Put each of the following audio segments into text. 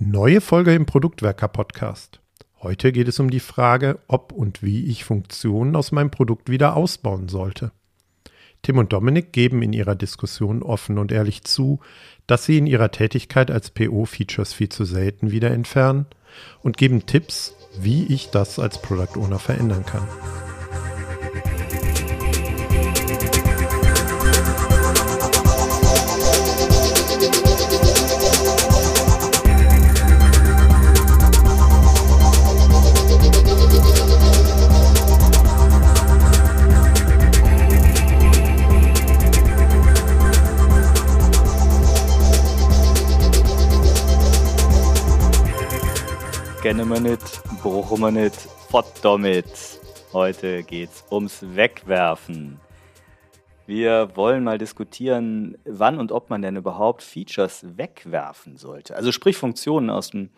Neue Folge im Produktwerker Podcast. Heute geht es um die Frage, ob und wie ich Funktionen aus meinem Produkt wieder ausbauen sollte. Tim und Dominik geben in ihrer Diskussion offen und ehrlich zu, dass sie in ihrer Tätigkeit als PO Features viel zu selten wieder entfernen und geben Tipps, wie ich das als Product Owner verändern kann. Kennen wir nicht, brauchen wir nicht, fort damit. Heute geht's ums Wegwerfen. Wir wollen mal diskutieren, wann und ob man denn überhaupt Features wegwerfen sollte. Also sprich Funktionen aus, dem,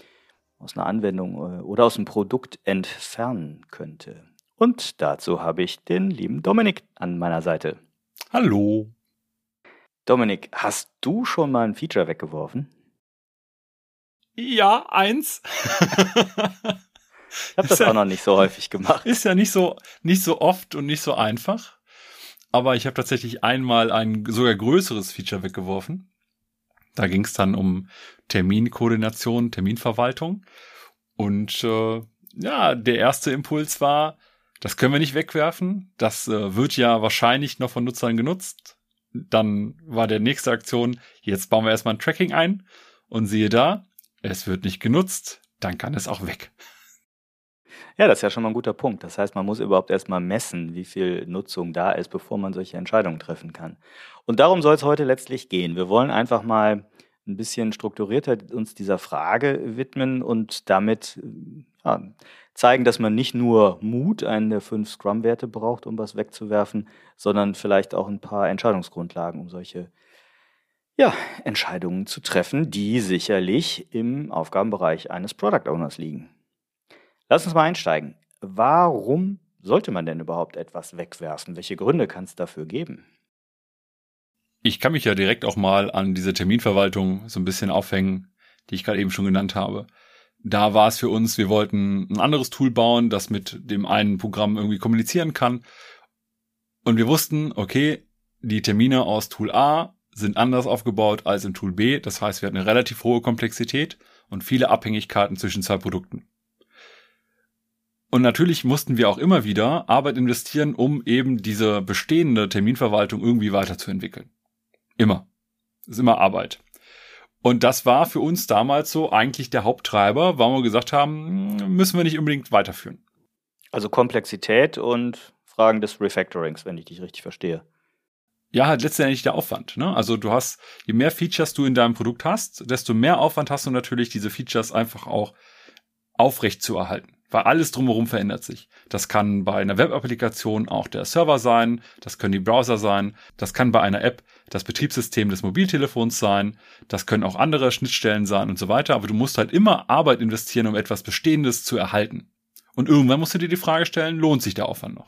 aus einer Anwendung äh, oder aus dem Produkt entfernen könnte. Und dazu habe ich den lieben Dominik an meiner Seite. Hallo. Dominik, hast du schon mal ein Feature weggeworfen? Ja, eins. ich habe das ja, auch noch nicht so häufig gemacht. Ist ja nicht so, nicht so oft und nicht so einfach. Aber ich habe tatsächlich einmal ein sogar größeres Feature weggeworfen. Da ging es dann um Terminkoordination, Terminverwaltung. Und äh, ja, der erste Impuls war, das können wir nicht wegwerfen. Das äh, wird ja wahrscheinlich noch von Nutzern genutzt. Dann war der nächste Aktion, jetzt bauen wir erstmal ein Tracking ein. Und siehe da, es wird nicht genutzt, dann kann es auch weg. Ja, das ist ja schon mal ein guter Punkt. Das heißt, man muss überhaupt erstmal messen, wie viel Nutzung da ist, bevor man solche Entscheidungen treffen kann. Und darum soll es heute letztlich gehen. Wir wollen einfach mal ein bisschen strukturierter uns dieser Frage widmen und damit ja, zeigen, dass man nicht nur Mut, einen der fünf Scrum-Werte braucht, um was wegzuwerfen, sondern vielleicht auch ein paar Entscheidungsgrundlagen, um solche ja, Entscheidungen zu treffen, die sicherlich im Aufgabenbereich eines Product Owners liegen. Lass uns mal einsteigen. Warum sollte man denn überhaupt etwas wegwerfen? Welche Gründe kann es dafür geben? Ich kann mich ja direkt auch mal an diese Terminverwaltung so ein bisschen aufhängen, die ich gerade eben schon genannt habe. Da war es für uns, wir wollten ein anderes Tool bauen, das mit dem einen Programm irgendwie kommunizieren kann. Und wir wussten, okay, die Termine aus Tool A sind anders aufgebaut als im Tool B. Das heißt, wir hatten eine relativ hohe Komplexität und viele Abhängigkeiten zwischen zwei Produkten. Und natürlich mussten wir auch immer wieder Arbeit investieren, um eben diese bestehende Terminverwaltung irgendwie weiterzuentwickeln. Immer. Das ist immer Arbeit. Und das war für uns damals so eigentlich der Haupttreiber, warum wir gesagt haben, müssen wir nicht unbedingt weiterführen. Also Komplexität und Fragen des Refactorings, wenn ich dich richtig verstehe ja, halt letztendlich der Aufwand. Ne? Also du hast, je mehr Features du in deinem Produkt hast, desto mehr Aufwand hast du natürlich, diese Features einfach auch aufrecht zu erhalten. Weil alles drumherum verändert sich. Das kann bei einer Web-Applikation auch der Server sein, das können die Browser sein, das kann bei einer App das Betriebssystem des Mobiltelefons sein, das können auch andere Schnittstellen sein und so weiter. Aber du musst halt immer Arbeit investieren, um etwas Bestehendes zu erhalten. Und irgendwann musst du dir die Frage stellen, lohnt sich der Aufwand noch?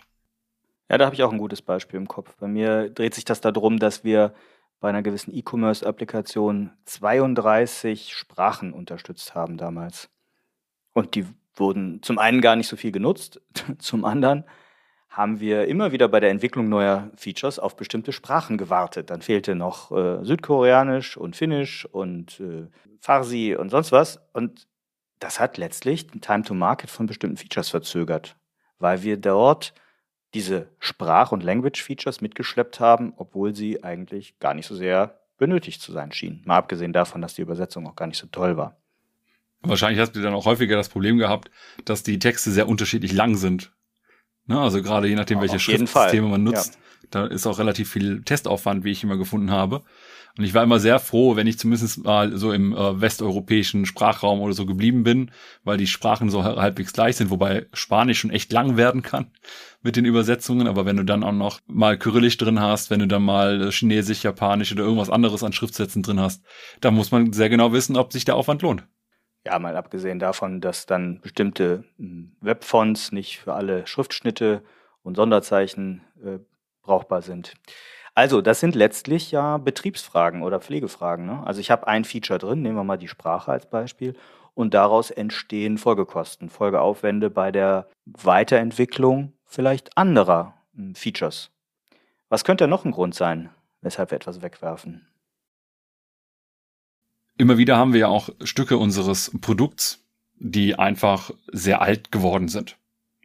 Ja, da habe ich auch ein gutes Beispiel im Kopf. Bei mir dreht sich das darum, dass wir bei einer gewissen E-Commerce-Applikation 32 Sprachen unterstützt haben damals. Und die wurden zum einen gar nicht so viel genutzt, zum anderen haben wir immer wieder bei der Entwicklung neuer Features auf bestimmte Sprachen gewartet. Dann fehlte noch äh, Südkoreanisch und Finnisch und äh, Farsi und sonst was. Und das hat letztlich den Time to Market von bestimmten Features verzögert, weil wir dort diese Sprach- und Language-Features mitgeschleppt haben, obwohl sie eigentlich gar nicht so sehr benötigt zu sein schienen. Mal abgesehen davon, dass die Übersetzung auch gar nicht so toll war. Wahrscheinlich hast du dann auch häufiger das Problem gehabt, dass die Texte sehr unterschiedlich lang sind. Ne? Also gerade je nachdem, welche Schriftsysteme man nutzt, ja. da ist auch relativ viel Testaufwand, wie ich immer gefunden habe. Und ich war immer sehr froh, wenn ich zumindest mal so im äh, westeuropäischen Sprachraum oder so geblieben bin, weil die Sprachen so halbwegs gleich sind, wobei Spanisch schon echt lang werden kann mit den Übersetzungen. Aber wenn du dann auch noch mal Kyrillisch drin hast, wenn du dann mal Chinesisch, Japanisch oder irgendwas anderes an Schriftsätzen drin hast, da muss man sehr genau wissen, ob sich der Aufwand lohnt. Ja, mal abgesehen davon, dass dann bestimmte hm, Webfonts nicht für alle Schriftschnitte und Sonderzeichen äh, brauchbar sind. Also, das sind letztlich ja Betriebsfragen oder Pflegefragen. Ne? Also ich habe ein Feature drin, nehmen wir mal die Sprache als Beispiel, und daraus entstehen Folgekosten, Folgeaufwände bei der Weiterentwicklung vielleicht anderer hm, Features. Was könnte noch ein Grund sein, weshalb wir etwas wegwerfen? Immer wieder haben wir ja auch Stücke unseres Produkts, die einfach sehr alt geworden sind.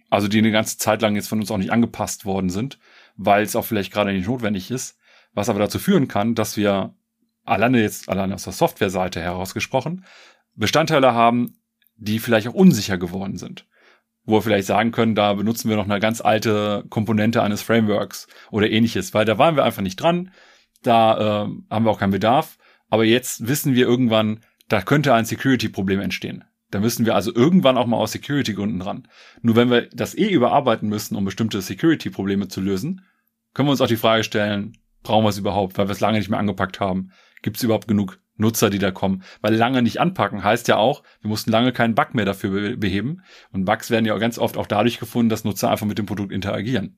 Also die eine ganze Zeit lang jetzt von uns auch nicht angepasst worden sind, weil es auch vielleicht gerade nicht notwendig ist, was aber dazu führen kann, dass wir alleine jetzt, alleine aus der Softwareseite herausgesprochen, Bestandteile haben, die vielleicht auch unsicher geworden sind. Wo wir vielleicht sagen können, da benutzen wir noch eine ganz alte Komponente eines Frameworks oder ähnliches, weil da waren wir einfach nicht dran, da äh, haben wir auch keinen Bedarf, aber jetzt wissen wir irgendwann, da könnte ein Security-Problem entstehen. Da müssen wir also irgendwann auch mal aus Security-Gründen ran. Nur wenn wir das eh überarbeiten müssen, um bestimmte Security-Probleme zu lösen, können wir uns auch die Frage stellen, brauchen wir es überhaupt, weil wir es lange nicht mehr angepackt haben? Gibt es überhaupt genug Nutzer, die da kommen? Weil lange nicht anpacken heißt ja auch, wir mussten lange keinen Bug mehr dafür beheben. Und Bugs werden ja ganz oft auch dadurch gefunden, dass Nutzer einfach mit dem Produkt interagieren.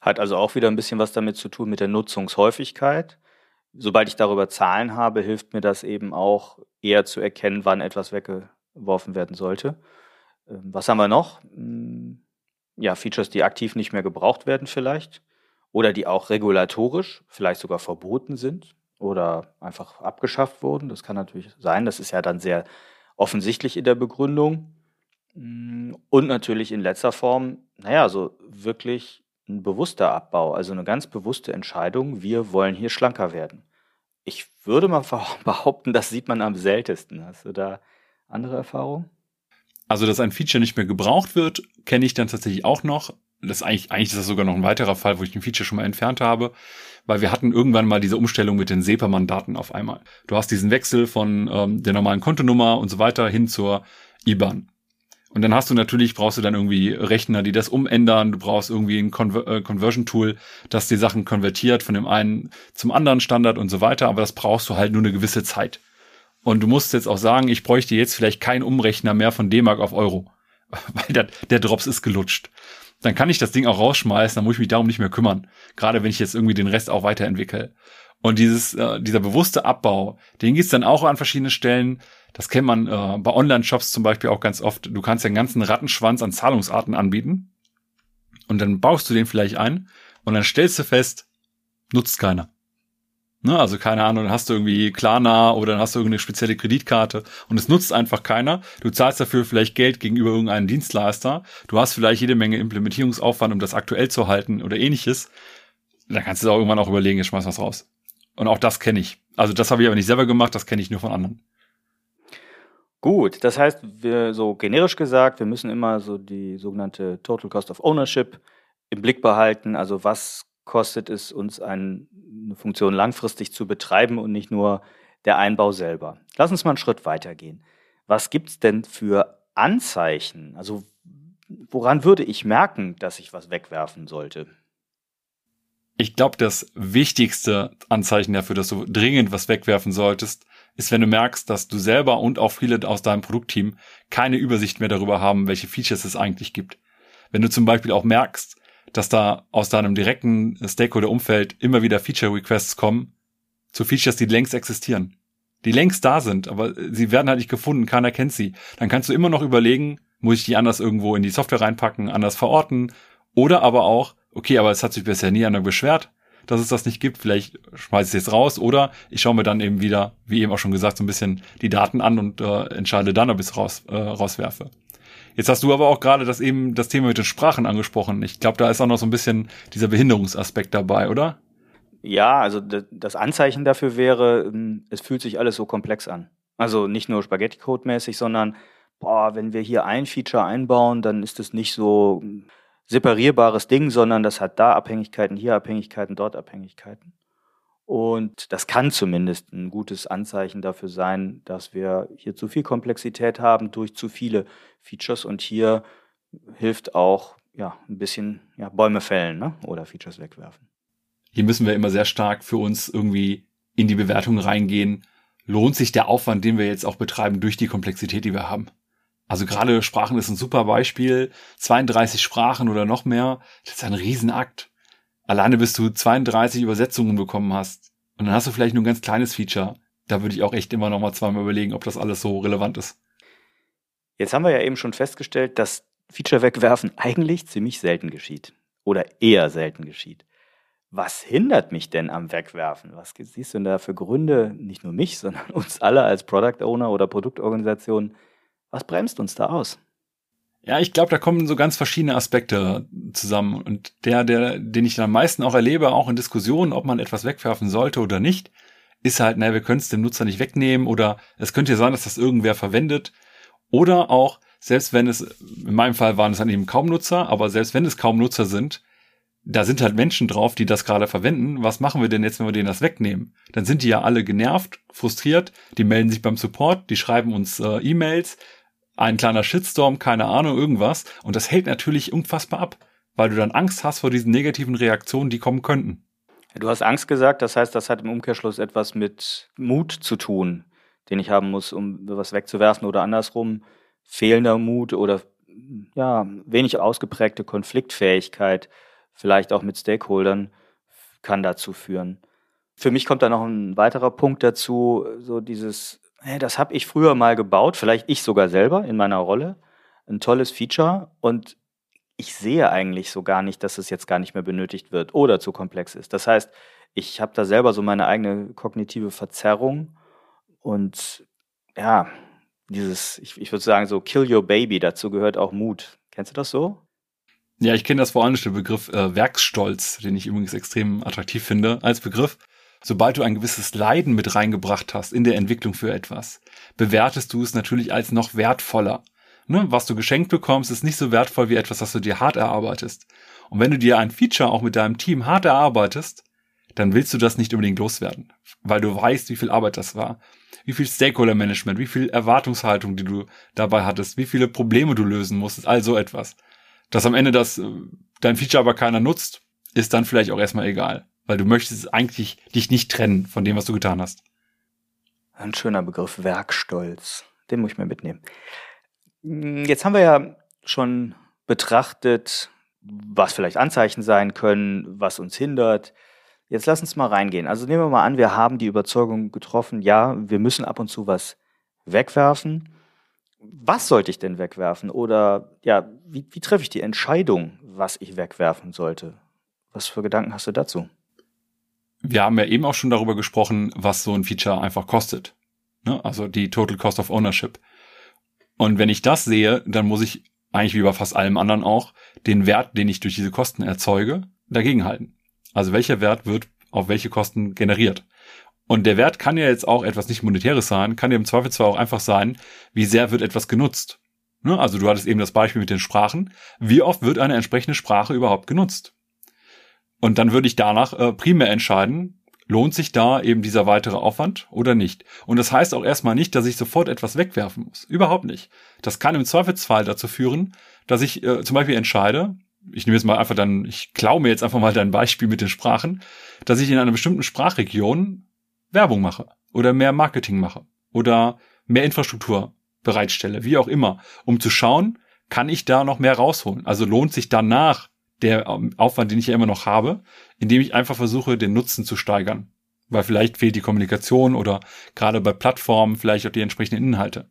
Hat also auch wieder ein bisschen was damit zu tun mit der Nutzungshäufigkeit sobald ich darüber Zahlen habe, hilft mir das eben auch eher zu erkennen, wann etwas weggeworfen werden sollte. Ähm, was haben wir noch? Hm, ja, Features, die aktiv nicht mehr gebraucht werden vielleicht oder die auch regulatorisch vielleicht sogar verboten sind oder einfach abgeschafft wurden. Das kann natürlich sein. Das ist ja dann sehr offensichtlich in der Begründung. Hm, und natürlich in letzter Form, naja, so wirklich ein bewusster Abbau, also eine ganz bewusste Entscheidung, wir wollen hier schlanker werden. Ich würde mal behaupten, das sieht man am seltensten. Hast du da andere Erfahrungen? Also, dass ein Feature nicht mehr gebraucht wird, kenne ich dann tatsächlich auch noch. Das eigentlich, eigentlich ist das sogar noch ein weiterer Fall, wo ich ein Feature schon mal entfernt habe, weil wir hatten irgendwann mal diese Umstellung mit den SEPA-Mandaten auf einmal. Du hast diesen Wechsel von ähm, der normalen Kontonummer und so weiter hin zur IBAN. Und dann hast du natürlich, brauchst du dann irgendwie Rechner, die das umändern. Du brauchst irgendwie ein Conver äh, Conversion-Tool, das die Sachen konvertiert von dem einen zum anderen Standard und so weiter. Aber das brauchst du halt nur eine gewisse Zeit. Und du musst jetzt auch sagen, ich bräuchte jetzt vielleicht keinen Umrechner mehr von D-Mark auf Euro. Weil der, der Drops ist gelutscht. Dann kann ich das Ding auch rausschmeißen, dann muss ich mich darum nicht mehr kümmern. Gerade wenn ich jetzt irgendwie den Rest auch weiterentwickle. Und dieses, äh, dieser bewusste Abbau, den gibt's dann auch an verschiedenen Stellen. Das kennt man äh, bei Online-Shops zum Beispiel auch ganz oft. Du kannst ja einen ganzen Rattenschwanz an Zahlungsarten anbieten. Und dann baust du den vielleicht ein und dann stellst du fest, nutzt keiner. Ne, also keine Ahnung, dann hast du irgendwie Klarna oder dann hast du irgendeine spezielle Kreditkarte und es nutzt einfach keiner. Du zahlst dafür vielleicht Geld gegenüber irgendeinem Dienstleister. Du hast vielleicht jede Menge Implementierungsaufwand, um das aktuell zu halten oder ähnliches. Dann kannst du auch irgendwann auch überlegen, jetzt schmeiß was raus. Und auch das kenne ich. Also das habe ich aber nicht selber gemacht, das kenne ich nur von anderen. Gut, das heißt, wir so generisch gesagt, wir müssen immer so die sogenannte Total Cost of Ownership im Blick behalten. Also was kostet es uns, eine Funktion langfristig zu betreiben und nicht nur der Einbau selber. Lass uns mal einen Schritt weitergehen. Was gibt es denn für Anzeichen? Also woran würde ich merken, dass ich was wegwerfen sollte? Ich glaube, das wichtigste Anzeichen dafür, dass du dringend was wegwerfen solltest, ist, wenn du merkst, dass du selber und auch viele aus deinem Produktteam keine Übersicht mehr darüber haben, welche Features es eigentlich gibt. Wenn du zum Beispiel auch merkst, dass da aus deinem direkten Stakeholder-Umfeld immer wieder Feature-Requests kommen zu Features, die längst existieren, die längst da sind, aber sie werden halt nicht gefunden, keiner kennt sie, dann kannst du immer noch überlegen, muss ich die anders irgendwo in die Software reinpacken, anders verorten oder aber auch, okay, aber es hat sich bisher nie einer beschwert, dass es das nicht gibt. Vielleicht schmeiße ich es jetzt raus oder ich schaue mir dann eben wieder, wie eben auch schon gesagt, so ein bisschen die Daten an und äh, entscheide dann, ob ich es raus, äh, rauswerfe. Jetzt hast du aber auch gerade das eben das Thema mit den Sprachen angesprochen. Ich glaube, da ist auch noch so ein bisschen dieser Behinderungsaspekt dabei, oder? Ja, also das Anzeichen dafür wäre, ähm, es fühlt sich alles so komplex an. Also nicht nur Spaghetti-Code-mäßig, sondern boah, wenn wir hier ein Feature einbauen, dann ist es nicht so separierbares Ding, sondern das hat da Abhängigkeiten, hier Abhängigkeiten, dort Abhängigkeiten. Und das kann zumindest ein gutes Anzeichen dafür sein, dass wir hier zu viel Komplexität haben durch zu viele Features. Und hier hilft auch ja, ein bisschen ja, Bäume fällen ne? oder Features wegwerfen. Hier müssen wir immer sehr stark für uns irgendwie in die Bewertung reingehen. Lohnt sich der Aufwand, den wir jetzt auch betreiben, durch die Komplexität, die wir haben? Also gerade Sprachen ist ein super Beispiel. 32 Sprachen oder noch mehr, das ist ein Riesenakt. alleine bis du 32 Übersetzungen bekommen hast und dann hast du vielleicht nur ein ganz kleines Feature. Da würde ich auch echt immer noch mal zweimal überlegen, ob das alles so relevant ist. Jetzt haben wir ja eben schon festgestellt, dass Feature wegwerfen eigentlich ziemlich selten geschieht oder eher selten geschieht. Was hindert mich denn am Wegwerfen? Was siehst du denn da für Gründe, nicht nur mich, sondern uns alle als Product Owner oder Produktorganisation? Was bremst uns da aus? Ja, ich glaube, da kommen so ganz verschiedene Aspekte zusammen. Und der, der, den ich am meisten auch erlebe, auch in Diskussionen, ob man etwas wegwerfen sollte oder nicht, ist halt, naja, wir können es dem Nutzer nicht wegnehmen oder es könnte ja sein, dass das irgendwer verwendet. Oder auch, selbst wenn es, in meinem Fall waren es dann eben kaum Nutzer, aber selbst wenn es kaum Nutzer sind, da sind halt Menschen drauf, die das gerade verwenden. Was machen wir denn jetzt, wenn wir denen das wegnehmen? Dann sind die ja alle genervt, frustriert, die melden sich beim Support, die schreiben uns äh, E-Mails, ein kleiner Shitstorm, keine Ahnung, irgendwas. Und das hält natürlich unfassbar ab, weil du dann Angst hast vor diesen negativen Reaktionen, die kommen könnten. Du hast Angst gesagt, das heißt, das hat im Umkehrschluss etwas mit Mut zu tun, den ich haben muss, um was wegzuwerfen oder andersrum fehlender Mut oder ja, wenig ausgeprägte Konfliktfähigkeit, vielleicht auch mit Stakeholdern, kann dazu führen. Für mich kommt da noch ein weiterer Punkt dazu, so dieses hey, das habe ich früher mal gebaut, vielleicht ich sogar selber in meiner Rolle. Ein tolles Feature und ich sehe eigentlich so gar nicht, dass es jetzt gar nicht mehr benötigt wird oder zu komplex ist. Das heißt, ich habe da selber so meine eigene kognitive Verzerrung und ja, dieses, ich, ich würde sagen, so Kill Your Baby, dazu gehört auch Mut. Kennst du das so? Ja, ich kenne das vor allem den Begriff äh, Werksstolz, den ich übrigens extrem attraktiv finde als Begriff. Sobald du ein gewisses Leiden mit reingebracht hast in der Entwicklung für etwas, bewertest du es natürlich als noch wertvoller. Ne? Was du geschenkt bekommst, ist nicht so wertvoll wie etwas, das du dir hart erarbeitest. Und wenn du dir ein Feature auch mit deinem Team hart erarbeitest, dann willst du das nicht unbedingt loswerden, weil du weißt, wie viel Arbeit das war, wie viel Stakeholder-Management, wie viel Erwartungshaltung, die du dabei hattest, wie viele Probleme du lösen musstest, all so etwas. Dass am Ende das, äh, dein Feature aber keiner nutzt, ist dann vielleicht auch erstmal egal weil du möchtest eigentlich dich nicht trennen von dem, was du getan hast. Ein schöner Begriff, Werkstolz. Den muss ich mir mitnehmen. Jetzt haben wir ja schon betrachtet, was vielleicht Anzeichen sein können, was uns hindert. Jetzt lass uns mal reingehen. Also nehmen wir mal an, wir haben die Überzeugung getroffen, ja, wir müssen ab und zu was wegwerfen. Was sollte ich denn wegwerfen? Oder ja, wie, wie treffe ich die Entscheidung, was ich wegwerfen sollte? Was für Gedanken hast du dazu? Wir haben ja eben auch schon darüber gesprochen, was so ein Feature einfach kostet. Ne? Also die Total Cost of Ownership. Und wenn ich das sehe, dann muss ich eigentlich wie bei fast allem anderen auch den Wert, den ich durch diese Kosten erzeuge, dagegenhalten. Also welcher Wert wird auf welche Kosten generiert. Und der Wert kann ja jetzt auch etwas nicht monetäres sein, kann ja im Zweifelsfall auch einfach sein, wie sehr wird etwas genutzt. Ne? Also du hattest eben das Beispiel mit den Sprachen. Wie oft wird eine entsprechende Sprache überhaupt genutzt? Und dann würde ich danach äh, primär entscheiden, lohnt sich da eben dieser weitere Aufwand oder nicht. Und das heißt auch erstmal nicht, dass ich sofort etwas wegwerfen muss. Überhaupt nicht. Das kann im Zweifelsfall dazu führen, dass ich äh, zum Beispiel entscheide, ich nehme jetzt mal einfach dann, ich klaue mir jetzt einfach mal dein Beispiel mit den Sprachen, dass ich in einer bestimmten Sprachregion Werbung mache oder mehr Marketing mache oder mehr Infrastruktur bereitstelle, wie auch immer, um zu schauen, kann ich da noch mehr rausholen? Also lohnt sich danach der Aufwand, den ich ja immer noch habe, indem ich einfach versuche, den Nutzen zu steigern. Weil vielleicht fehlt die Kommunikation oder gerade bei Plattformen vielleicht auch die entsprechenden Inhalte.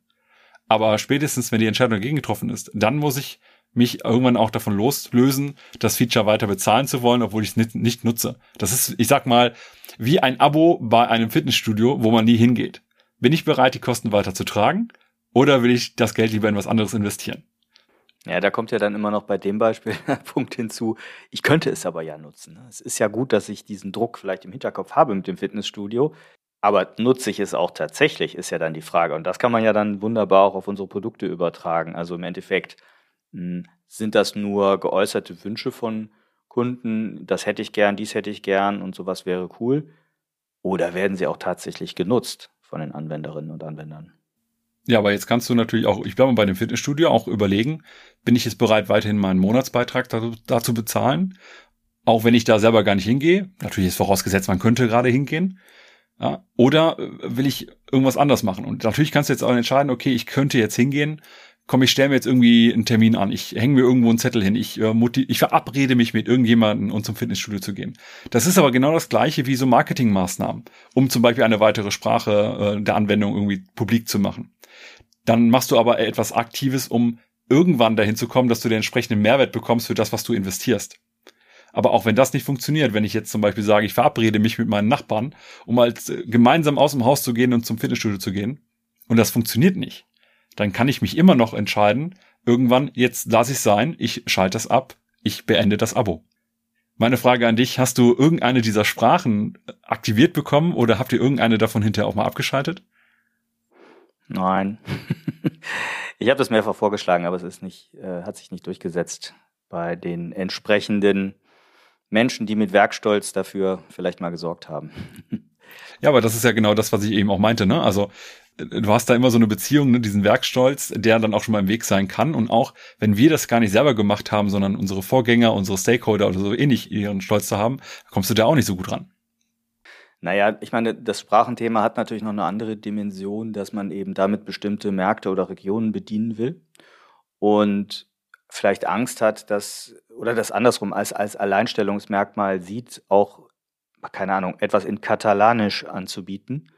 Aber spätestens, wenn die Entscheidung dagegen getroffen ist, dann muss ich mich irgendwann auch davon loslösen, das Feature weiter bezahlen zu wollen, obwohl ich es nicht, nicht nutze. Das ist, ich sag mal, wie ein Abo bei einem Fitnessstudio, wo man nie hingeht. Bin ich bereit, die Kosten weiter zu tragen? Oder will ich das Geld lieber in was anderes investieren? Ja, da kommt ja dann immer noch bei dem Beispiel der Punkt hinzu, ich könnte es aber ja nutzen. Ne? Es ist ja gut, dass ich diesen Druck vielleicht im Hinterkopf habe mit dem Fitnessstudio, aber nutze ich es auch tatsächlich, ist ja dann die Frage. Und das kann man ja dann wunderbar auch auf unsere Produkte übertragen. Also im Endeffekt hm, sind das nur geäußerte Wünsche von Kunden, das hätte ich gern, dies hätte ich gern und sowas wäre cool. Oder werden sie auch tatsächlich genutzt von den Anwenderinnen und Anwendern? Ja, aber jetzt kannst du natürlich auch, ich bleibe bei dem Fitnessstudio, auch überlegen, bin ich jetzt bereit, weiterhin meinen Monatsbeitrag dazu, dazu bezahlen? Auch wenn ich da selber gar nicht hingehe. Natürlich ist vorausgesetzt, man könnte gerade hingehen. Ja, oder äh, will ich irgendwas anders machen? Und natürlich kannst du jetzt auch entscheiden, okay, ich könnte jetzt hingehen, komm, ich stelle mir jetzt irgendwie einen Termin an, ich hänge mir irgendwo einen Zettel hin, ich, äh, ich verabrede mich mit irgendjemandem, um zum Fitnessstudio zu gehen. Das ist aber genau das gleiche wie so Marketingmaßnahmen, um zum Beispiel eine weitere Sprache äh, der Anwendung irgendwie publik zu machen. Dann machst du aber etwas Aktives, um irgendwann dahin zu kommen, dass du den entsprechenden Mehrwert bekommst für das, was du investierst. Aber auch wenn das nicht funktioniert, wenn ich jetzt zum Beispiel sage, ich verabrede mich mit meinen Nachbarn, um als äh, gemeinsam aus dem Haus zu gehen und zum Fitnessstudio zu gehen, und das funktioniert nicht, dann kann ich mich immer noch entscheiden, irgendwann, jetzt lasse ich sein, ich schalte das ab, ich beende das Abo. Meine Frage an dich, hast du irgendeine dieser Sprachen aktiviert bekommen oder habt ihr irgendeine davon hinterher auch mal abgeschaltet? Nein. ich habe das mehrfach vorgeschlagen, aber es ist nicht, äh, hat sich nicht durchgesetzt bei den entsprechenden Menschen, die mit Werkstolz dafür vielleicht mal gesorgt haben. Ja, aber das ist ja genau das, was ich eben auch meinte. Ne? Also du hast da immer so eine Beziehung, ne, diesen Werkstolz, der dann auch schon mal im Weg sein kann. Und auch wenn wir das gar nicht selber gemacht haben, sondern unsere Vorgänger, unsere Stakeholder oder so ähnlich ihren Stolz zu haben, kommst du da auch nicht so gut ran. Naja, ich meine, das Sprachenthema hat natürlich noch eine andere Dimension, dass man eben damit bestimmte Märkte oder Regionen bedienen will und vielleicht Angst hat, dass, oder das andersrum als, als Alleinstellungsmerkmal sieht, auch, keine Ahnung, etwas in Katalanisch anzubieten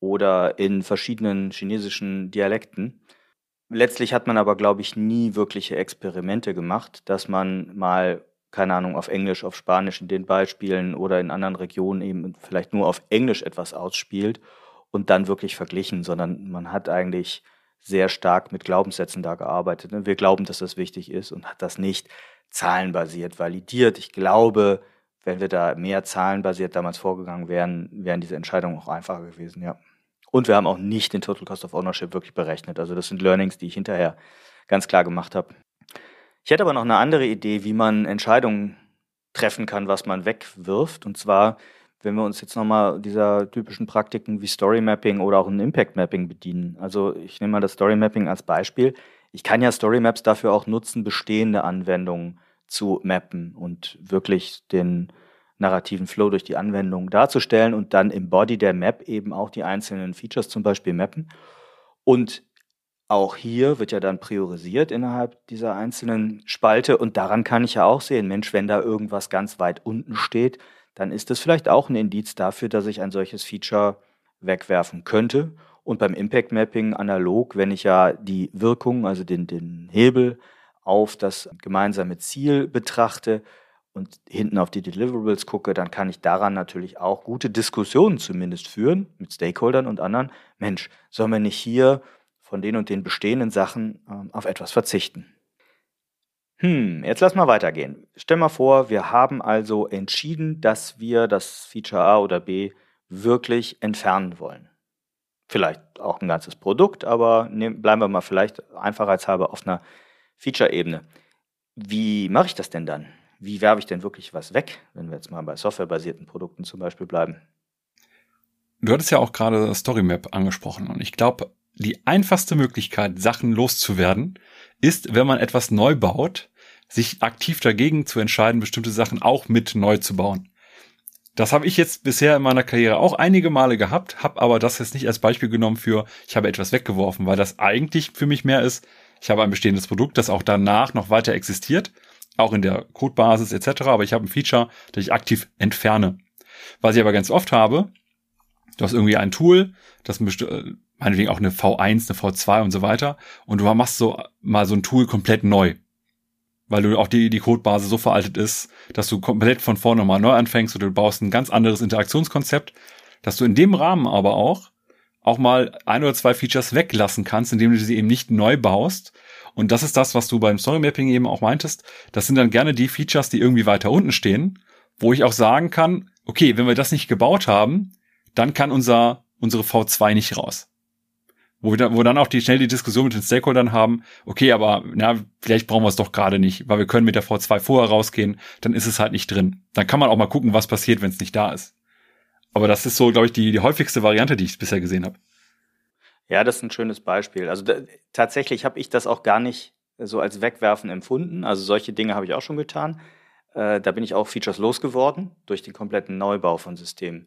oder in verschiedenen chinesischen Dialekten. Letztlich hat man aber, glaube ich, nie wirkliche Experimente gemacht, dass man mal, keine Ahnung, auf Englisch, auf Spanisch in den Beispielen oder in anderen Regionen eben vielleicht nur auf Englisch etwas ausspielt und dann wirklich verglichen, sondern man hat eigentlich sehr stark mit Glaubenssätzen da gearbeitet. Wir glauben, dass das wichtig ist und hat das nicht zahlenbasiert validiert. Ich glaube, wenn wir da mehr zahlenbasiert damals vorgegangen wären, wären diese Entscheidungen auch einfacher gewesen, ja. Und wir haben auch nicht den Total Cost of Ownership wirklich berechnet. Also das sind Learnings, die ich hinterher ganz klar gemacht habe. Ich hätte aber noch eine andere Idee, wie man Entscheidungen treffen kann, was man wegwirft. Und zwar, wenn wir uns jetzt nochmal dieser typischen Praktiken wie Story Mapping oder auch ein Impact Mapping bedienen. Also ich nehme mal das Story Mapping als Beispiel. Ich kann ja Story Maps dafür auch nutzen, bestehende Anwendungen zu mappen und wirklich den narrativen Flow durch die Anwendung darzustellen und dann im Body der Map eben auch die einzelnen Features zum Beispiel mappen. Und auch hier wird ja dann priorisiert innerhalb dieser einzelnen Spalte und daran kann ich ja auch sehen, Mensch, wenn da irgendwas ganz weit unten steht, dann ist das vielleicht auch ein Indiz dafür, dass ich ein solches Feature wegwerfen könnte. Und beim Impact Mapping analog, wenn ich ja die Wirkung, also den, den Hebel auf das gemeinsame Ziel betrachte und hinten auf die Deliverables gucke, dann kann ich daran natürlich auch gute Diskussionen zumindest führen mit Stakeholdern und anderen. Mensch, sollen wir nicht hier von den und den bestehenden Sachen äh, auf etwas verzichten? Hm, jetzt lass mal weitergehen. Stell mal vor, wir haben also entschieden, dass wir das Feature A oder B wirklich entfernen wollen. Vielleicht auch ein ganzes Produkt, aber nehm, bleiben wir mal vielleicht einfachheitshalber auf einer Feature-Ebene. Wie mache ich das denn dann? Wie werbe ich denn wirklich was weg, wenn wir jetzt mal bei softwarebasierten Produkten zum Beispiel bleiben? Du hattest ja auch gerade StoryMap angesprochen und ich glaube, die einfachste Möglichkeit, Sachen loszuwerden, ist, wenn man etwas neu baut, sich aktiv dagegen zu entscheiden, bestimmte Sachen auch mit neu zu bauen. Das habe ich jetzt bisher in meiner Karriere auch einige Male gehabt, habe aber das jetzt nicht als Beispiel genommen für, ich habe etwas weggeworfen, weil das eigentlich für mich mehr ist, ich habe ein bestehendes Produkt, das auch danach noch weiter existiert, auch in der Codebasis etc., aber ich habe ein Feature, das ich aktiv entferne. Was ich aber ganz oft habe, du hast irgendwie ein Tool, das meinetwegen auch eine V1, eine V2 und so weiter. Und du machst so mal so ein Tool komplett neu. Weil du auch die, die Codebasis so veraltet ist, dass du komplett von vorne mal neu anfängst oder du baust ein ganz anderes Interaktionskonzept, dass du in dem Rahmen aber auch auch mal ein oder zwei Features weglassen kannst, indem du sie eben nicht neu baust. Und das ist das, was du beim Story Mapping eben auch meintest. Das sind dann gerne die Features, die irgendwie weiter unten stehen, wo ich auch sagen kann, okay, wenn wir das nicht gebaut haben, dann kann unser, unsere V2 nicht raus wo, wir dann, wo dann auch die schnell die Diskussion mit den Stakeholdern haben, okay, aber na, vielleicht brauchen wir es doch gerade nicht, weil wir können mit der V2 vorher rausgehen, dann ist es halt nicht drin. Dann kann man auch mal gucken, was passiert, wenn es nicht da ist. Aber das ist so, glaube ich, die, die häufigste Variante, die ich bisher gesehen habe. Ja, das ist ein schönes Beispiel. Also da, tatsächlich habe ich das auch gar nicht so als Wegwerfen empfunden. Also solche Dinge habe ich auch schon getan. Äh, da bin ich auch Features losgeworden durch den kompletten Neubau von Systemen.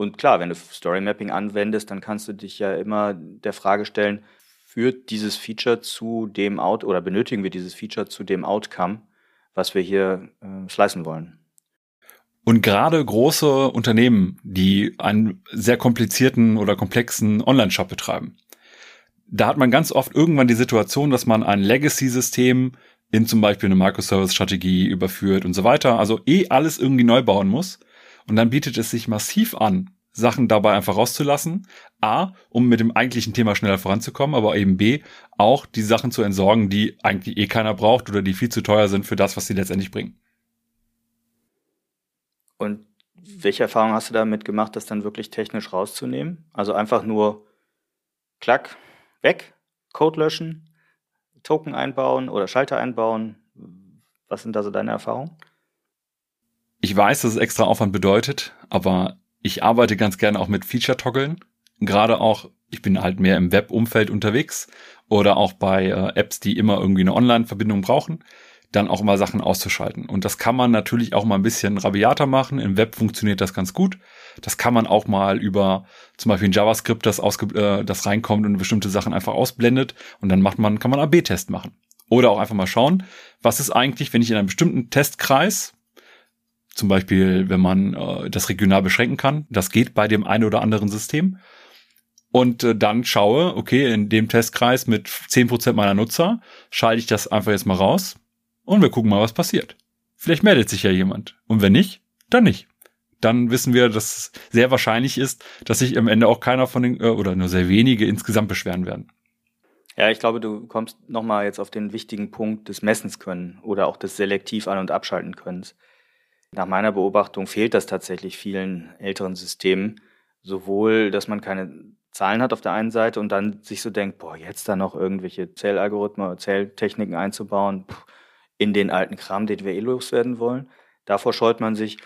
Und klar, wenn du Story Mapping anwendest, dann kannst du dich ja immer der Frage stellen, führt dieses Feature zu dem Out oder benötigen wir dieses Feature zu dem Outcome, was wir hier äh, slicen wollen. Und gerade große Unternehmen, die einen sehr komplizierten oder komplexen Online-Shop betreiben, da hat man ganz oft irgendwann die Situation, dass man ein Legacy-System in zum Beispiel eine Microservice-Strategie überführt und so weiter, also eh alles irgendwie neu bauen muss. Und dann bietet es sich massiv an, Sachen dabei einfach rauszulassen. A, um mit dem eigentlichen Thema schneller voranzukommen, aber eben B, auch die Sachen zu entsorgen, die eigentlich eh keiner braucht oder die viel zu teuer sind für das, was sie letztendlich bringen. Und welche Erfahrung hast du damit gemacht, das dann wirklich technisch rauszunehmen? Also einfach nur klack, weg, Code löschen, Token einbauen oder Schalter einbauen. Was sind da so deine Erfahrungen? Ich weiß, dass es extra Aufwand bedeutet, aber ich arbeite ganz gerne auch mit Feature-Toggeln. Gerade auch, ich bin halt mehr im Web-Umfeld unterwegs oder auch bei äh, Apps, die immer irgendwie eine Online-Verbindung brauchen, dann auch mal Sachen auszuschalten. Und das kann man natürlich auch mal ein bisschen rabiater machen. Im Web funktioniert das ganz gut. Das kann man auch mal über zum Beispiel ein JavaScript, das, ausge äh, das reinkommt und bestimmte Sachen einfach ausblendet. Und dann macht man, kann man AB-Test machen. Oder auch einfach mal schauen, was ist eigentlich, wenn ich in einem bestimmten Testkreis zum Beispiel, wenn man äh, das regional beschränken kann. Das geht bei dem einen oder anderen System. Und äh, dann schaue, okay, in dem Testkreis mit zehn Prozent meiner Nutzer schalte ich das einfach jetzt mal raus und wir gucken mal, was passiert. Vielleicht meldet sich ja jemand. Und wenn nicht, dann nicht. Dann wissen wir, dass es sehr wahrscheinlich ist, dass sich am Ende auch keiner von den, äh, oder nur sehr wenige insgesamt beschweren werden. Ja, ich glaube, du kommst nochmal jetzt auf den wichtigen Punkt des Messens können oder auch des selektiv an- und abschalten können. Nach meiner Beobachtung fehlt das tatsächlich vielen älteren Systemen. Sowohl, dass man keine Zahlen hat auf der einen Seite und dann sich so denkt, boah, jetzt da noch irgendwelche Zählalgorithmen, Zähltechniken einzubauen in den alten Kram, den wir eh loswerden wollen. Davor scheut man sich.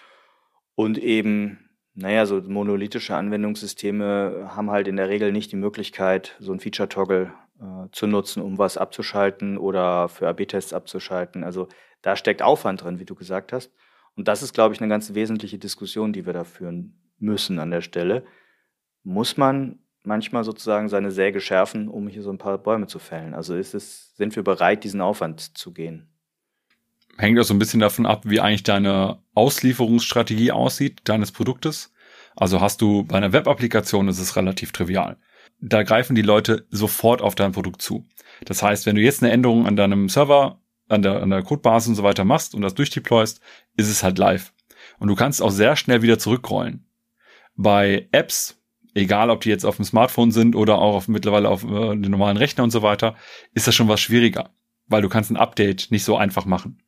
Und eben, naja, so monolithische Anwendungssysteme haben halt in der Regel nicht die Möglichkeit, so ein Feature-Toggle äh, zu nutzen, um was abzuschalten oder für AB-Tests abzuschalten. Also da steckt Aufwand drin, wie du gesagt hast. Und das ist, glaube ich, eine ganz wesentliche Diskussion, die wir da führen müssen an der Stelle. Muss man manchmal sozusagen seine Säge schärfen, um hier so ein paar Bäume zu fällen? Also ist es, sind wir bereit, diesen Aufwand zu gehen? Hängt das so ein bisschen davon ab, wie eigentlich deine Auslieferungsstrategie aussieht, deines Produktes. Also hast du bei einer Web-Applikation ist es relativ trivial. Da greifen die Leute sofort auf dein Produkt zu. Das heißt, wenn du jetzt eine Änderung an deinem Server an der, an der Codebasis und so weiter machst und das durchdeployst, ist es halt live. Und du kannst auch sehr schnell wieder zurückrollen. Bei Apps, egal ob die jetzt auf dem Smartphone sind oder auch auf, mittlerweile auf äh, den normalen Rechner und so weiter, ist das schon was schwieriger, weil du kannst ein Update nicht so einfach machen.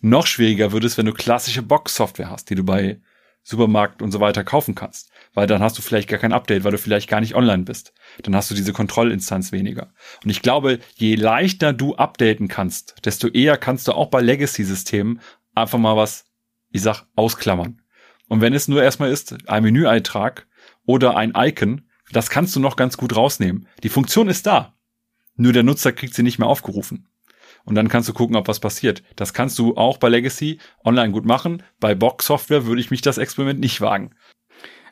Noch schwieriger wird es, wenn du klassische Box-Software hast, die du bei Supermarkt und so weiter kaufen kannst. Weil dann hast du vielleicht gar kein Update, weil du vielleicht gar nicht online bist. Dann hast du diese Kontrollinstanz weniger. Und ich glaube, je leichter du updaten kannst, desto eher kannst du auch bei Legacy-Systemen einfach mal was, ich sag, ausklammern. Und wenn es nur erstmal ist, ein Menüeintrag oder ein Icon, das kannst du noch ganz gut rausnehmen. Die Funktion ist da. Nur der Nutzer kriegt sie nicht mehr aufgerufen und dann kannst du gucken, ob was passiert. Das kannst du auch bei Legacy online gut machen. Bei Box Software würde ich mich das Experiment nicht wagen.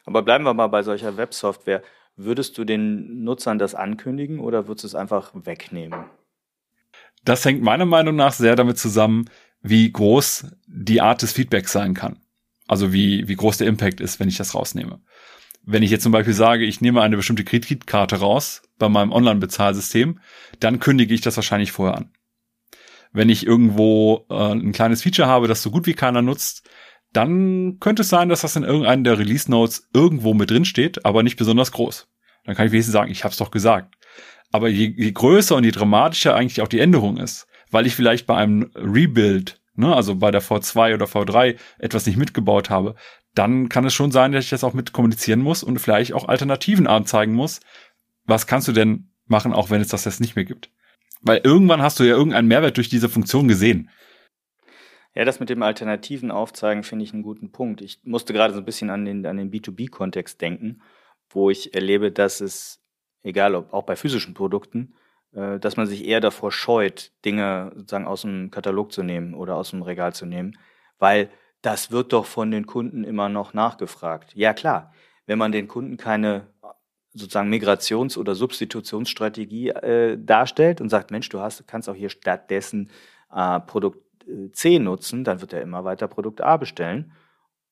Aber bleiben wir mal bei solcher Websoftware. Würdest du den Nutzern das ankündigen oder würdest du es einfach wegnehmen? Das hängt meiner Meinung nach sehr damit zusammen, wie groß die Art des Feedbacks sein kann. Also wie, wie groß der Impact ist, wenn ich das rausnehme. Wenn ich jetzt zum Beispiel sage, ich nehme eine bestimmte Kreditkarte raus bei meinem Online-Bezahlsystem, dann kündige ich das wahrscheinlich vorher an wenn ich irgendwo äh, ein kleines Feature habe, das so gut wie keiner nutzt, dann könnte es sein, dass das in irgendeinem der Release Notes irgendwo mit drin steht, aber nicht besonders groß. Dann kann ich wenigstens sagen, ich habe es doch gesagt. Aber je, je größer und je dramatischer eigentlich auch die Änderung ist, weil ich vielleicht bei einem Rebuild, ne, also bei der V2 oder V3 etwas nicht mitgebaut habe, dann kann es schon sein, dass ich das auch mit kommunizieren muss und vielleicht auch Alternativen anzeigen muss. Was kannst du denn machen, auch wenn es das jetzt nicht mehr gibt? Weil irgendwann hast du ja irgendeinen Mehrwert durch diese Funktion gesehen. Ja, das mit dem alternativen Aufzeigen finde ich einen guten Punkt. Ich musste gerade so ein bisschen an den, an den B2B-Kontext denken, wo ich erlebe, dass es, egal ob auch bei physischen Produkten, äh, dass man sich eher davor scheut, Dinge sozusagen aus dem Katalog zu nehmen oder aus dem Regal zu nehmen, weil das wird doch von den Kunden immer noch nachgefragt. Ja klar, wenn man den Kunden keine sozusagen Migrations- oder Substitutionsstrategie äh, darstellt und sagt, Mensch, du hast, kannst auch hier stattdessen äh, Produkt äh, C nutzen, dann wird er immer weiter Produkt A bestellen.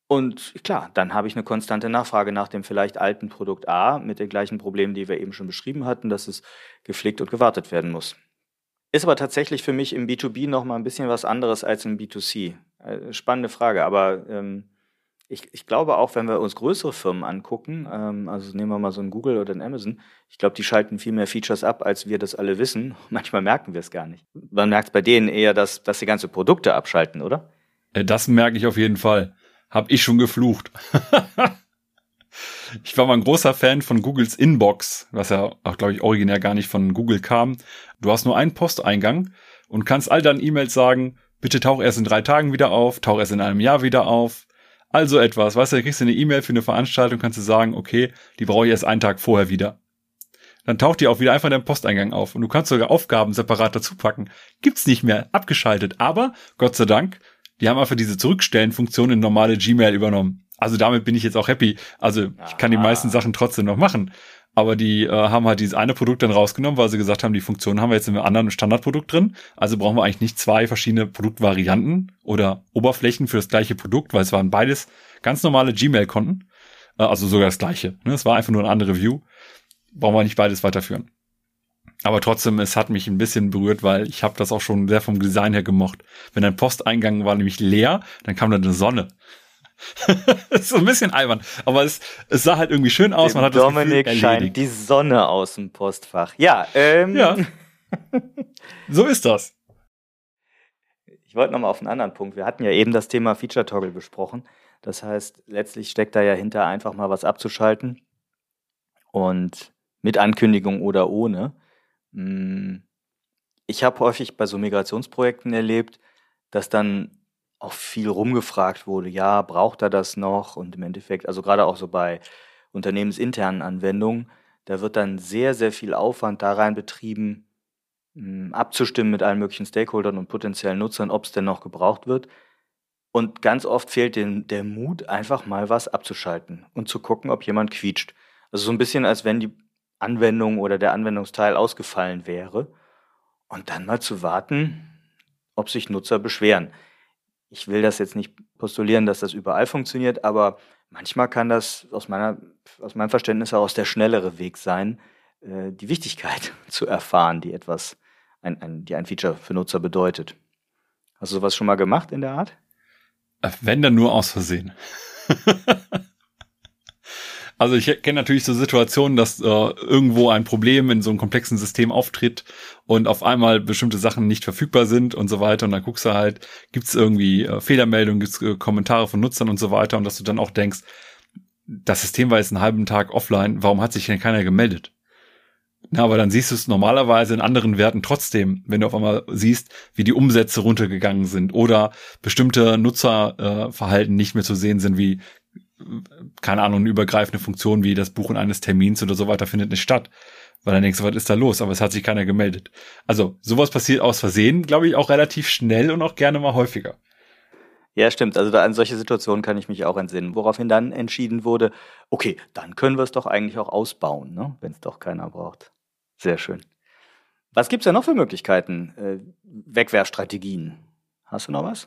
Und klar, dann habe ich eine konstante Nachfrage nach dem vielleicht alten Produkt A mit den gleichen Problemen, die wir eben schon beschrieben hatten, dass es gepflegt und gewartet werden muss. Ist aber tatsächlich für mich im B2B noch mal ein bisschen was anderes als im B2C. Äh, spannende Frage, aber ähm, ich, ich glaube auch, wenn wir uns größere Firmen angucken, ähm, also nehmen wir mal so ein Google oder ein Amazon, ich glaube, die schalten viel mehr Features ab, als wir das alle wissen. Manchmal merken wir es gar nicht. Man merkt bei denen eher, dass, dass sie ganze Produkte abschalten, oder? Äh, das merke ich auf jeden Fall. Hab ich schon geflucht. ich war mal ein großer Fan von Googles Inbox, was ja auch, glaube ich, originär gar nicht von Google kam. Du hast nur einen Posteingang und kannst all deinen E-Mails sagen, bitte tauch erst in drei Tagen wieder auf, tauch erst in einem Jahr wieder auf. Also etwas, weißt du, da kriegst du eine E-Mail für eine Veranstaltung, kannst du sagen, okay, die brauche ich erst einen Tag vorher wieder. Dann taucht die auch wieder einfach in deinem Posteingang auf und du kannst sogar Aufgaben separat dazu packen. Gibt's nicht mehr, abgeschaltet, aber Gott sei Dank die haben einfach diese Zurückstellen-Funktion in normale Gmail übernommen. Also damit bin ich jetzt auch happy. Also ich kann die meisten Sachen trotzdem noch machen. Aber die äh, haben halt dieses eine Produkt dann rausgenommen, weil sie gesagt haben, die Funktion haben wir jetzt in einem anderen Standardprodukt drin. Also brauchen wir eigentlich nicht zwei verschiedene Produktvarianten oder Oberflächen für das gleiche Produkt, weil es waren beides ganz normale Gmail-Konten. Äh, also sogar das gleiche. Ne? Es war einfach nur eine andere View. Brauchen wir nicht beides weiterführen. Aber trotzdem, es hat mich ein bisschen berührt, weil ich habe das auch schon sehr vom Design her gemocht. Wenn ein Posteingang war nämlich leer, dann kam da eine Sonne. so ein bisschen albern, aber es, es sah halt irgendwie schön aus. Dem Man hat Dominik das Gefühl, scheint die Sonne aus dem Postfach. Ja, ähm. ja. so ist das. Ich wollte nochmal auf einen anderen Punkt. Wir hatten ja eben das Thema Feature Toggle besprochen. Das heißt, letztlich steckt da ja hinter einfach mal was abzuschalten und mit Ankündigung oder ohne. Hm, ich habe häufig bei so Migrationsprojekten erlebt, dass dann auch viel rumgefragt wurde, ja, braucht er das noch? Und im Endeffekt, also gerade auch so bei unternehmensinternen Anwendungen, da wird dann sehr, sehr viel Aufwand da rein betrieben, hm, abzustimmen mit allen möglichen Stakeholdern und potenziellen Nutzern, ob es denn noch gebraucht wird. Und ganz oft fehlt den, der Mut, einfach mal was abzuschalten und zu gucken, ob jemand quietscht. Also so ein bisschen, als wenn die Anwendung oder der Anwendungsteil ausgefallen wäre und dann mal zu warten, ob sich Nutzer beschweren. Ich will das jetzt nicht postulieren, dass das überall funktioniert, aber manchmal kann das aus, meiner, aus meinem Verständnis heraus der schnellere Weg sein, äh, die Wichtigkeit zu erfahren, die etwas, ein, ein, die ein Feature für Nutzer bedeutet. Hast du sowas schon mal gemacht in der Art? Wenn dann nur aus Versehen. Also ich kenne natürlich so Situationen, dass äh, irgendwo ein Problem in so einem komplexen System auftritt und auf einmal bestimmte Sachen nicht verfügbar sind und so weiter. Und dann guckst du halt, gibt es irgendwie äh, Fehlermeldungen, gibt es äh, Kommentare von Nutzern und so weiter. Und dass du dann auch denkst, das System war jetzt einen halben Tag offline, warum hat sich denn keiner gemeldet? Na, aber dann siehst du es normalerweise in anderen Werten trotzdem, wenn du auf einmal siehst, wie die Umsätze runtergegangen sind oder bestimmte Nutzerverhalten äh, nicht mehr zu sehen sind, wie keine Ahnung, eine übergreifende Funktion wie das Buchen eines Termins oder so weiter findet nicht statt. Weil dann denkst du, was ist da los? Aber es hat sich keiner gemeldet. Also sowas passiert aus Versehen, glaube ich, auch relativ schnell und auch gerne mal häufiger. Ja, stimmt. Also da an solche Situationen kann ich mich auch entsinnen. Woraufhin dann entschieden wurde, okay, dann können wir es doch eigentlich auch ausbauen, ne? wenn es doch keiner braucht. Sehr schön. Was gibt's denn noch für Möglichkeiten? Äh, Wegwerfstrategien. Hast du noch was?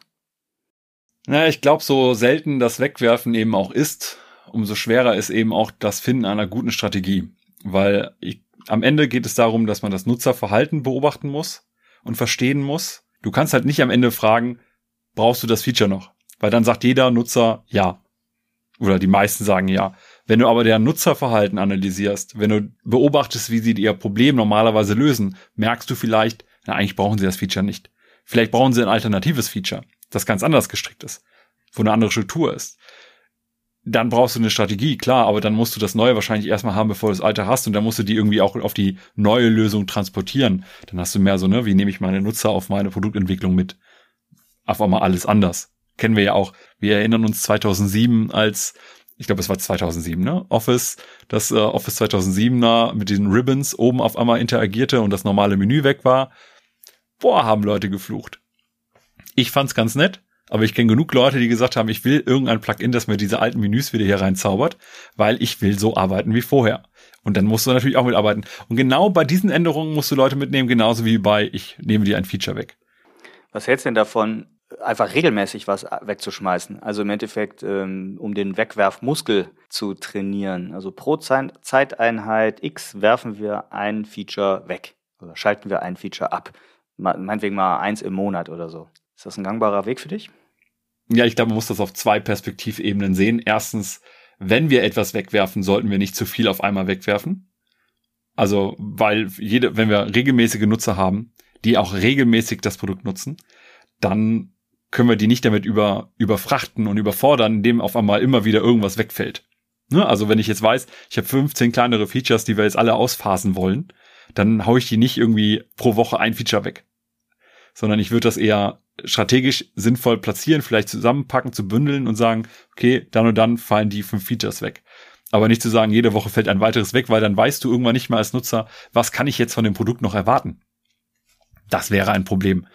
Na, ich glaube, so selten das Wegwerfen eben auch ist, umso schwerer ist eben auch das Finden einer guten Strategie. Weil ich, am Ende geht es darum, dass man das Nutzerverhalten beobachten muss und verstehen muss. Du kannst halt nicht am Ende fragen, brauchst du das Feature noch? Weil dann sagt jeder Nutzer ja. Oder die meisten sagen ja. Wenn du aber deren Nutzerverhalten analysierst, wenn du beobachtest, wie sie ihr Problem normalerweise lösen, merkst du vielleicht, na, eigentlich brauchen sie das Feature nicht. Vielleicht brauchen sie ein alternatives Feature das ganz anders gestrickt ist, wo eine andere Struktur ist. Dann brauchst du eine Strategie, klar, aber dann musst du das Neue wahrscheinlich erstmal haben, bevor du das Alte hast und dann musst du die irgendwie auch auf die neue Lösung transportieren. Dann hast du mehr so, ne, wie nehme ich meine Nutzer auf meine Produktentwicklung mit? Auf einmal alles anders. Kennen wir ja auch. Wir erinnern uns 2007 als ich glaube, es war 2007, ne? Office, das äh, Office 2007er mit diesen Ribbons oben auf einmal interagierte und das normale Menü weg war. Boah, haben Leute geflucht. Ich fand's ganz nett, aber ich kenne genug Leute, die gesagt haben, ich will irgendein Plugin, das mir diese alten Menüs wieder hier reinzaubert, weil ich will so arbeiten wie vorher. Und dann musst du natürlich auch mitarbeiten. Und genau bei diesen Änderungen musst du Leute mitnehmen, genauso wie bei ich nehme dir ein Feature weg. Was hältst du denn davon, einfach regelmäßig was wegzuschmeißen? Also im Endeffekt, ähm, um den Wegwerfmuskel zu trainieren. Also pro Zeiteinheit X werfen wir ein Feature weg oder schalten wir ein Feature ab. Meinetwegen mal eins im Monat oder so. Ist das ein gangbarer Weg für dich? Ja, ich glaube, man muss das auf zwei Perspektivebenen sehen. Erstens, wenn wir etwas wegwerfen, sollten wir nicht zu viel auf einmal wegwerfen. Also, weil jede, wenn wir regelmäßige Nutzer haben, die auch regelmäßig das Produkt nutzen, dann können wir die nicht damit über, überfrachten und überfordern, indem auf einmal immer wieder irgendwas wegfällt. Ne? Also wenn ich jetzt weiß, ich habe 15 kleinere Features, die wir jetzt alle ausphasen wollen, dann haue ich die nicht irgendwie pro Woche ein Feature weg. Sondern ich würde das eher strategisch sinnvoll platzieren, vielleicht zusammenpacken, zu bündeln und sagen, okay, dann und dann fallen die fünf Features weg. Aber nicht zu sagen, jede Woche fällt ein weiteres weg, weil dann weißt du irgendwann nicht mehr als Nutzer, was kann ich jetzt von dem Produkt noch erwarten. Das wäre ein Problem.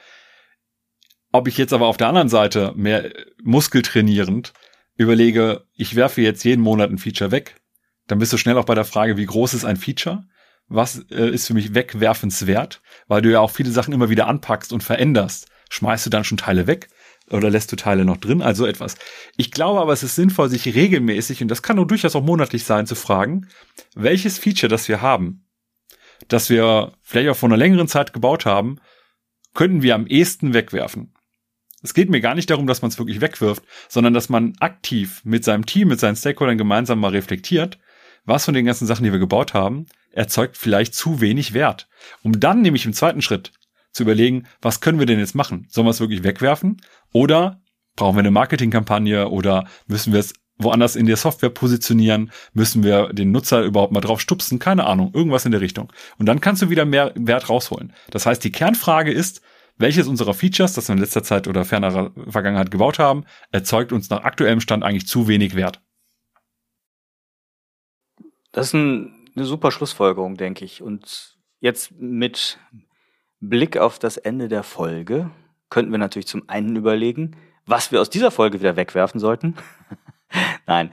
Ob ich jetzt aber auf der anderen Seite mehr muskeltrainierend überlege, ich werfe jetzt jeden Monat ein Feature weg, dann bist du schnell auch bei der Frage, wie groß ist ein Feature? Was äh, ist für mich wegwerfenswert? Weil du ja auch viele Sachen immer wieder anpackst und veränderst. Schmeißt du dann schon Teile weg? Oder lässt du Teile noch drin? Also etwas. Ich glaube aber, es ist sinnvoll, sich regelmäßig, und das kann nur durchaus auch monatlich sein, zu fragen, welches Feature, das wir haben, das wir vielleicht auch vor einer längeren Zeit gebaut haben, könnten wir am ehesten wegwerfen. Es geht mir gar nicht darum, dass man es wirklich wegwirft, sondern dass man aktiv mit seinem Team, mit seinen Stakeholdern gemeinsam mal reflektiert, was von den ganzen Sachen, die wir gebaut haben, erzeugt vielleicht zu wenig Wert. Um dann nämlich im zweiten Schritt zu überlegen, was können wir denn jetzt machen? Sollen wir es wirklich wegwerfen? Oder brauchen wir eine Marketingkampagne oder müssen wir es woanders in der Software positionieren? Müssen wir den Nutzer überhaupt mal drauf stupsen? Keine Ahnung, irgendwas in der Richtung. Und dann kannst du wieder mehr Wert rausholen. Das heißt, die Kernfrage ist, welches unserer Features, das wir in letzter Zeit oder fernerer Vergangenheit gebaut haben, erzeugt uns nach aktuellem Stand eigentlich zu wenig Wert? Das ist ein, eine super Schlussfolgerung, denke ich. Und jetzt mit Blick auf das Ende der Folge könnten wir natürlich zum einen überlegen, was wir aus dieser Folge wieder wegwerfen sollten. Nein,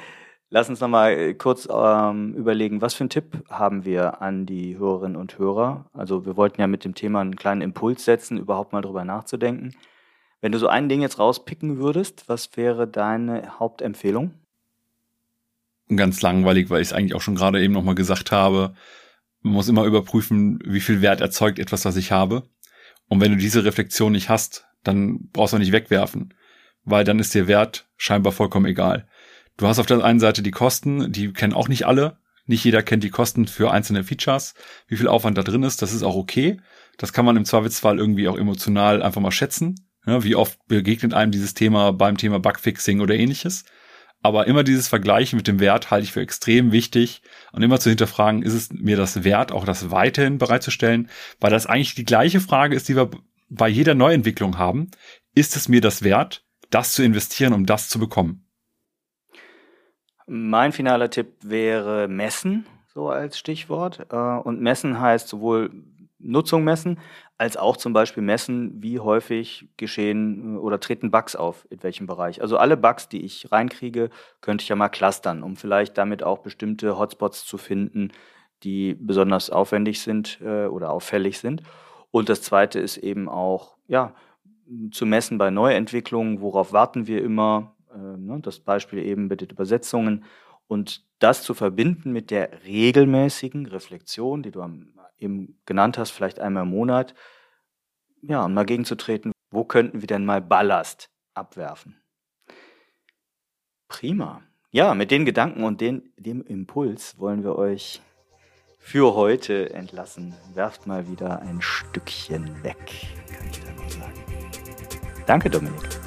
Lass uns nochmal äh, kurz ähm, überlegen, was für einen Tipp haben wir an die Hörerinnen und Hörer? Also wir wollten ja mit dem Thema einen kleinen Impuls setzen, überhaupt mal drüber nachzudenken. Wenn du so ein Ding jetzt rauspicken würdest, was wäre deine Hauptempfehlung? Ganz langweilig, weil ich es eigentlich auch schon gerade eben nochmal gesagt habe. Man muss immer überprüfen, wie viel Wert erzeugt etwas, was ich habe. Und wenn du diese Reflexion nicht hast, dann brauchst du nicht wegwerfen, weil dann ist dir Wert scheinbar vollkommen egal. Du hast auf der einen Seite die Kosten, die kennen auch nicht alle. Nicht jeder kennt die Kosten für einzelne Features, wie viel Aufwand da drin ist. Das ist auch okay. Das kann man im Zweifelsfall irgendwie auch emotional einfach mal schätzen. Ja, wie oft begegnet einem dieses Thema beim Thema Bugfixing oder ähnliches. Aber immer dieses Vergleichen mit dem Wert halte ich für extrem wichtig und immer zu hinterfragen, ist es mir das wert, auch das weiterhin bereitzustellen, weil das eigentlich die gleiche Frage ist, die wir bei jeder Neuentwicklung haben. Ist es mir das wert, das zu investieren, um das zu bekommen? Mein finaler Tipp wäre messen, so als Stichwort. Äh, und messen heißt sowohl Nutzung messen, als auch zum Beispiel messen, wie häufig geschehen äh, oder treten Bugs auf, in welchem Bereich. Also alle Bugs, die ich reinkriege, könnte ich ja mal clustern, um vielleicht damit auch bestimmte Hotspots zu finden, die besonders aufwendig sind äh, oder auffällig sind. Und das zweite ist eben auch, ja, zu messen bei Neuentwicklungen, worauf warten wir immer, äh, ne, das Beispiel eben mit den Übersetzungen und das zu verbinden mit der regelmäßigen Reflexion, die du am, eben genannt hast, vielleicht einmal im Monat, ja, um dagegen zu treten, wo könnten wir denn mal Ballast abwerfen? Prima. Ja, mit den Gedanken und den, dem Impuls wollen wir euch für heute entlassen. Werft mal wieder ein Stückchen weg, kann ich da nur sagen. Danke, Dominik.